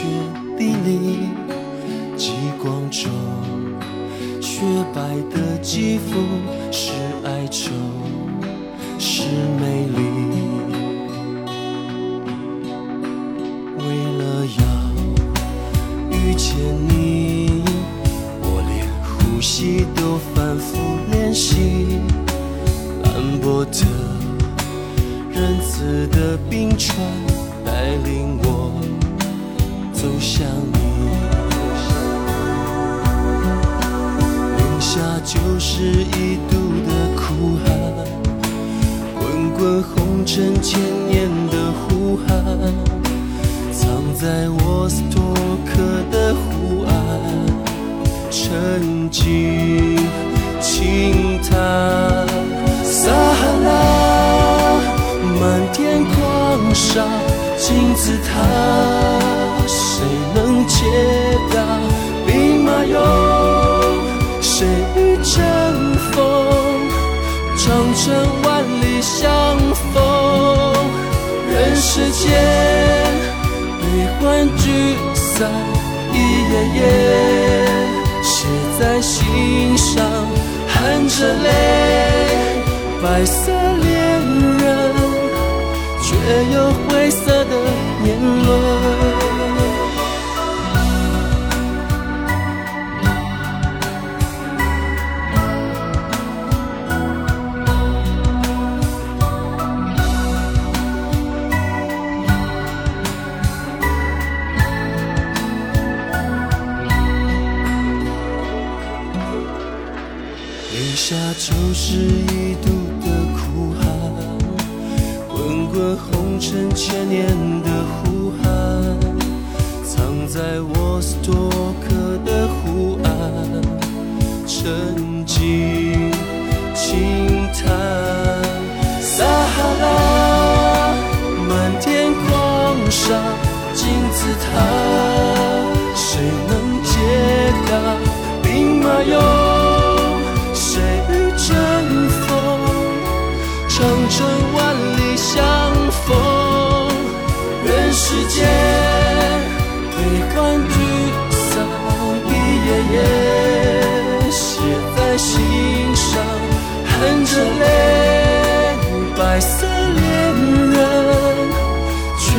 雪地里，极光中，雪白的肌肤，是哀愁，是美丽。为了要遇见你，我连呼吸都反复练习。兰博特仁慈的冰川带领我。走向你。零下九十一度的苦寒，滚滚红尘千年的呼喊，藏在沃斯托克的湖岸，沉静轻叹，撒哈拉满天狂沙。金字塔。街道？兵马俑，谁与争锋？长城万里相逢，人世间悲欢聚散一页页，写在心上，含着泪，白色恋人。却有灰色的年轮。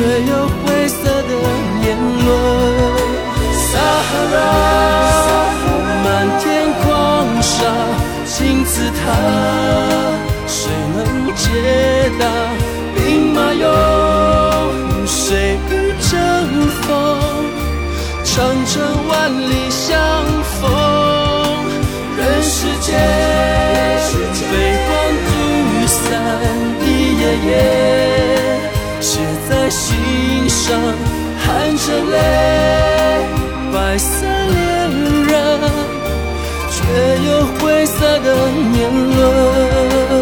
却有灰色的年轮。撒哈拉，漫天狂沙，金字塔，谁能解答？兵马俑，谁与争锋？长城万里相逢，人世间悲欢聚散一页页，写在心上，含着泪，白色恋人，却有灰色的年轮。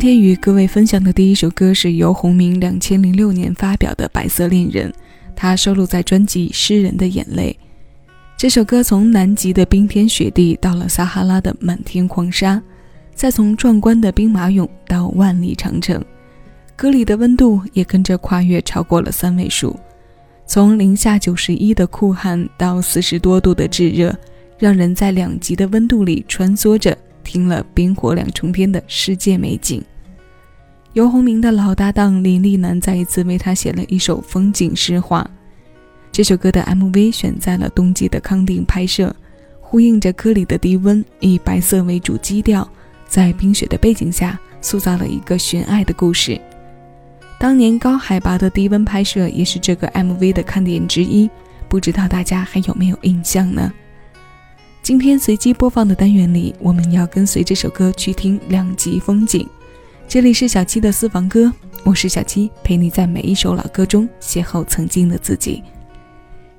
今天与各位分享的第一首歌是由洪明两千零六年发表的《白色恋人》，它收录在专辑《诗人的眼泪》。这首歌从南极的冰天雪地到了撒哈拉的满天狂沙，再从壮观的兵马俑到万里长城，歌里的温度也跟着跨越超过了三位数，从零下九十一的酷寒到四十多度的炙热，让人在两极的温度里穿梭着。听了冰火两重天的世界美景，游鸿明的老搭档林立南再一次为他写了一首风景诗画。这首歌的 MV 选在了冬季的康定拍摄，呼应着歌里的低温，以白色为主基调，在冰雪的背景下塑造了一个寻爱的故事。当年高海拔的低温拍摄也是这个 MV 的看点之一，不知道大家还有没有印象呢？今天随机播放的单元里，我们要跟随这首歌去听两极风景。这里是小七的私房歌，我是小七，陪你在每一首老歌中邂逅曾经的自己。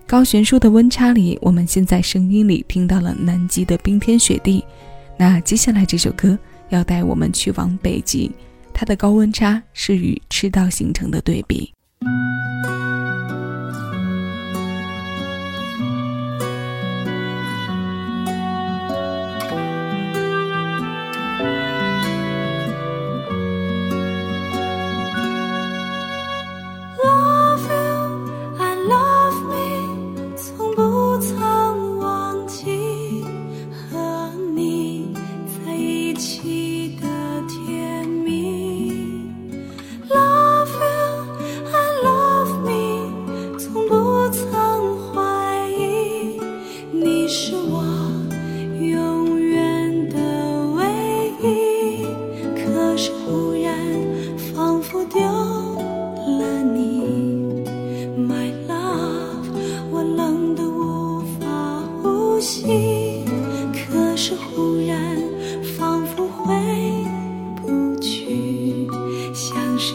高悬殊的温差里，我们现在声音里听到了南极的冰天雪地。那接下来这首歌要带我们去往北极，它的高温差是与赤道形成的对比。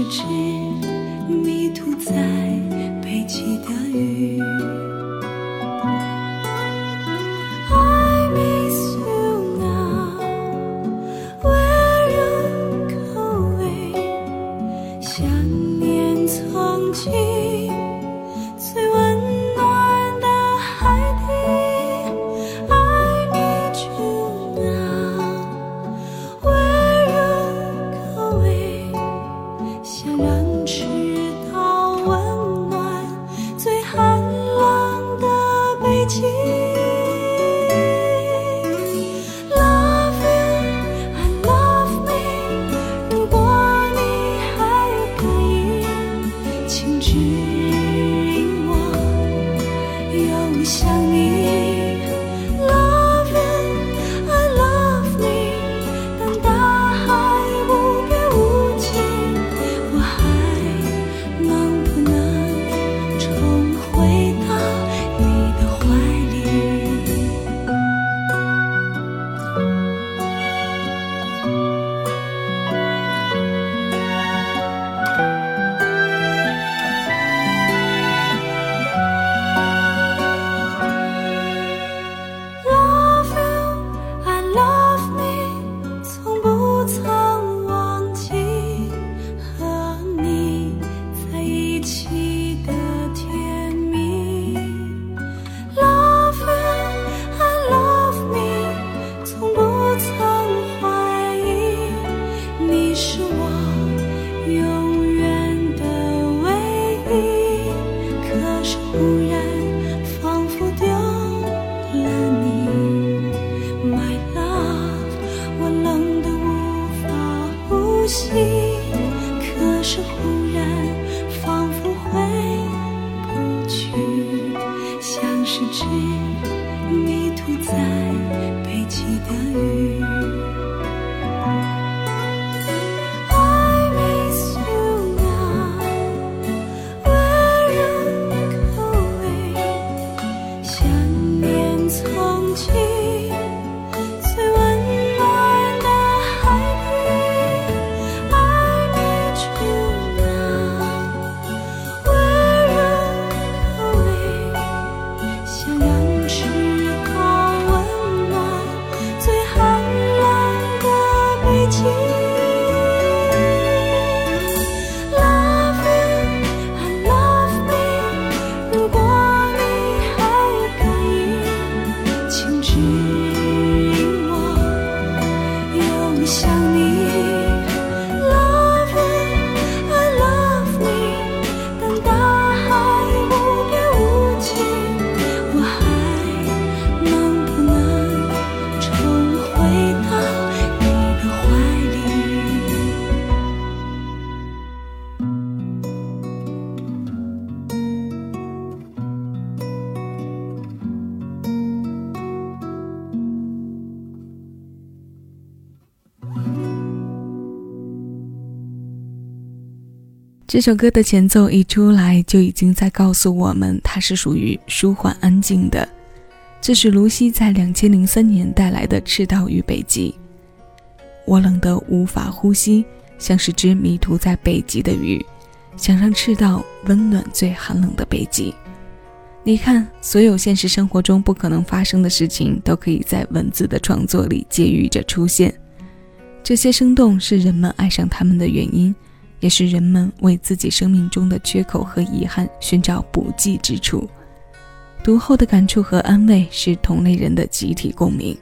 只迷途在北极的雨。是这首歌的前奏一出来，就已经在告诉我们，它是属于舒缓安静的。这是卢西在两千零三年带来的《赤道与北极》。我冷得无法呼吸，像是只迷途在北极的鱼，想让赤道温暖最寒冷的北极。你看，所有现实生活中不可能发生的事情，都可以在文字的创作里借喻着出现。这些生动是人们爱上他们的原因。也是人们为自己生命中的缺口和遗憾寻找补剂之处。读后的感触和安慰是同类人的集体共鸣。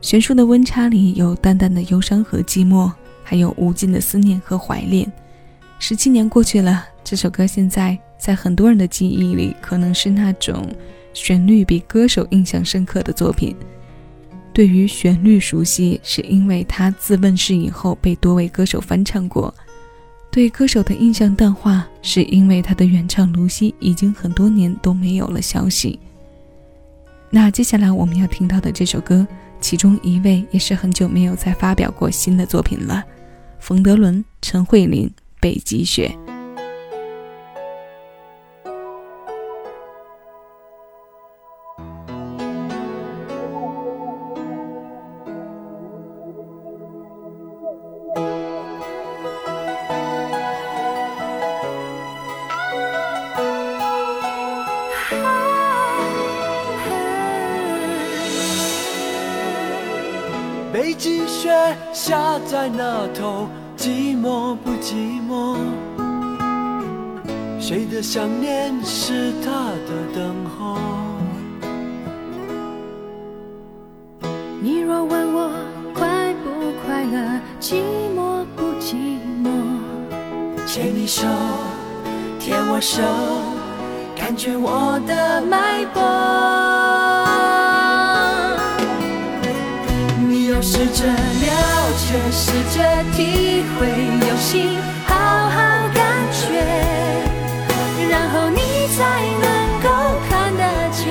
悬殊的温差里有淡淡的忧伤和寂寞，还有无尽的思念和怀恋。十七年过去了，这首歌现在在很多人的记忆里，可能是那种旋律比歌手印象深刻的作品。对于旋律熟悉，是因为他自问世以后被多位歌手翻唱过。对歌手的印象淡化，是因为他的原唱卢西已经很多年都没有了消息。那接下来我们要听到的这首歌，其中一位也是很久没有再发表过新的作品了，冯德伦、陈慧琳《北极雪》。在那头，寂寞不寂寞？谁的想念是他的等候？你若问我快不快乐，寂寞不寂寞？牵你手，牵我手，感觉我的脉搏。试着了解，试着体会，用心好好感觉，然后你才能够看得见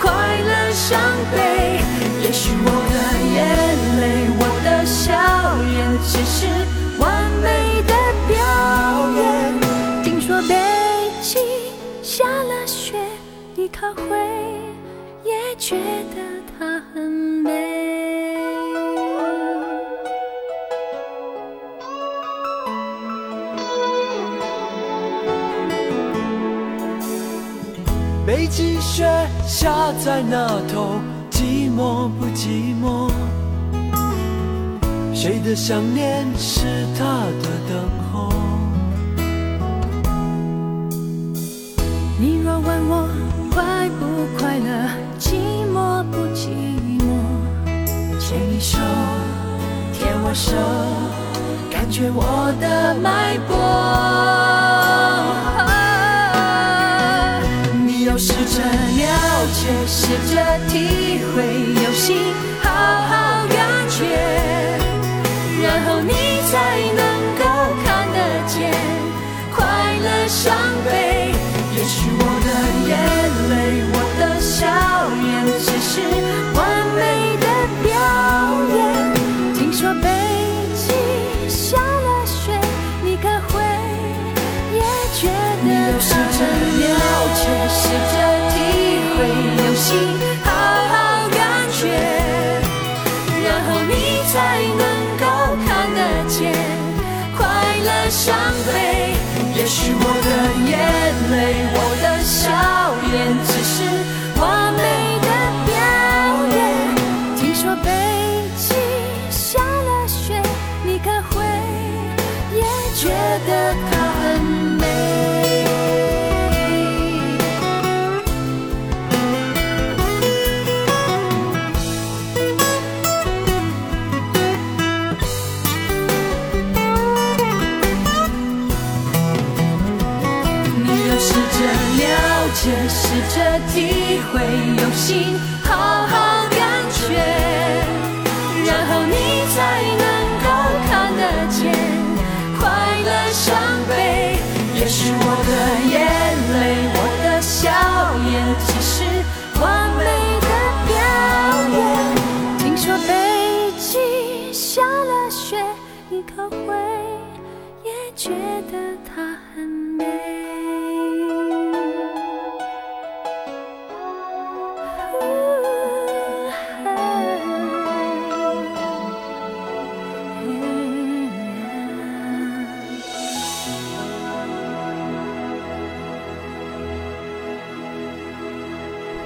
快乐伤悲。也许我的眼泪，我的笑颜，只是完美的表演。听说北京下了雪，你可会也觉得它很美下在那头，寂寞不寂寞？谁的想念是他的等候？你若问我快不快乐，寂寞不寂寞？牵你手，牵我手，感觉我的脉搏。试着了试着体会，游戏伤悲。也许我的眼泪，我的笑颜，只是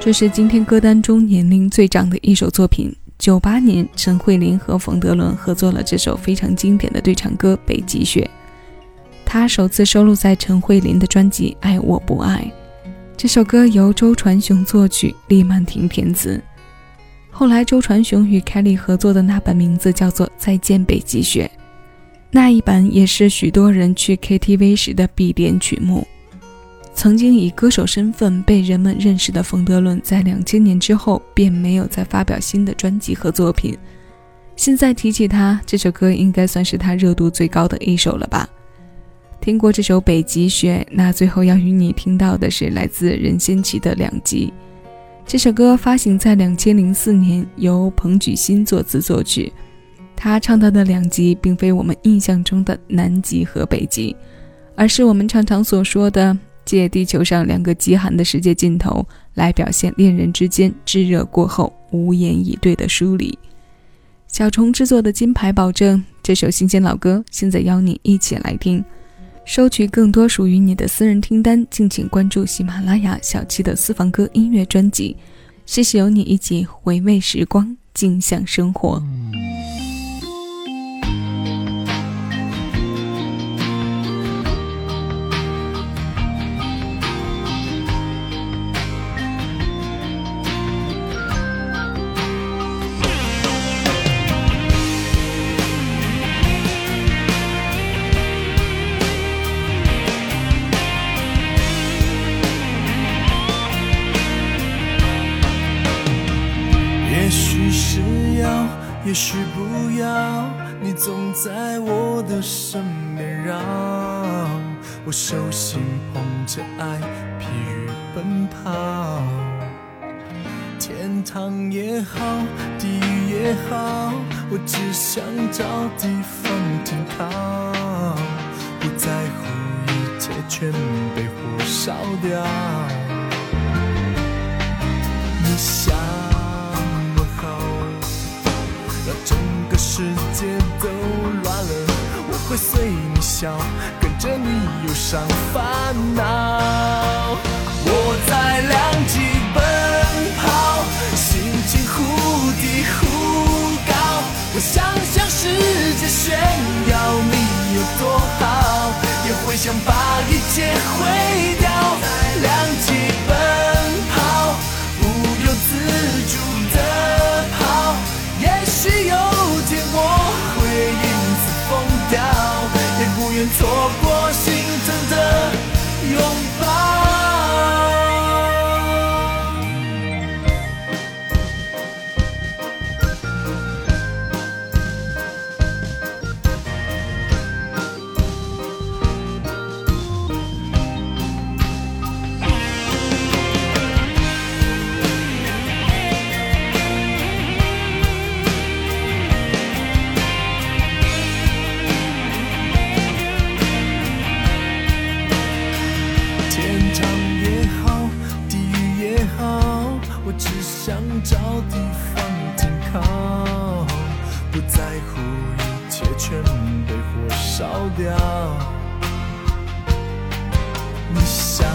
这是今天歌单中年龄最长的一首作品。九八年，陈慧琳和冯德伦合作了这首非常经典的对唱歌《北极雪》，它首次收录在陈慧琳的专辑《爱我不爱》。这首歌由周传雄作曲，李曼婷填词。后来，周传雄与凯莉合作的那版名字叫做《再见北极雪》，那一版也是许多人去 KTV 时的必点曲目。曾经以歌手身份被人们认识的冯德伦，在两千年之后便没有再发表新的专辑和作品。现在提起他，这首歌应该算是他热度最高的一首了吧？听过这首《北极雪》，那最后要与你听到的是来自任贤齐的《两极》。这首歌发行在两千零四年，由彭举新作词作曲。他唱到的两极，并非我们印象中的南极和北极，而是我们常常所说的。借地球上两个极寒的世界尽头，来表现恋人之间炙热过后无言以对的疏离。小虫制作的金牌保证，这首新鲜老歌，现在邀你一起来听。收取更多属于你的私人听单，敬请关注喜马拉雅小七的私房歌音乐专辑。谢谢有你一起回味时光，静享生活。好，我只想找地方停靠，不在乎一切全被火烧掉。你想我好，让整个。世界都乱了，我会随你笑，跟着你忧伤烦恼。我在两极我想向世界炫耀你有多好，也会想把一切毁掉。谅解想找地方停靠，不在乎一切全被火烧掉。你想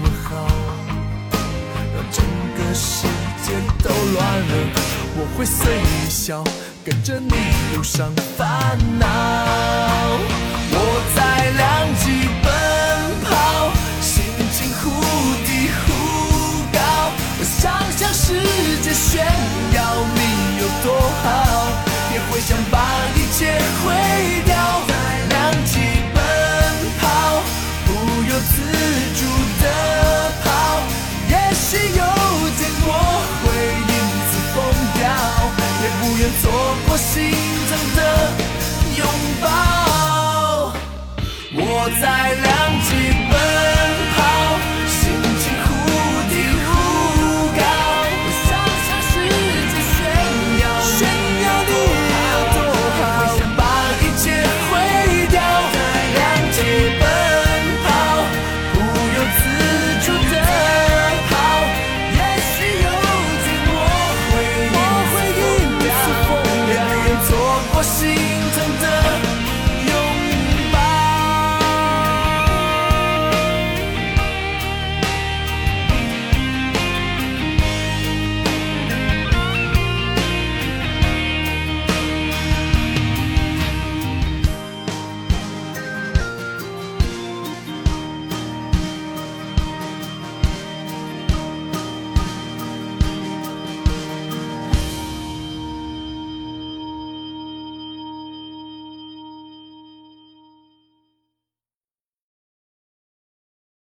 我好，让整个世界都乱了。我会随你笑，跟着你路上烦恼。世界炫耀你有多好，也会想把一切毁掉。两极奔跑，不由自主的跑，也许有天我。不愿错过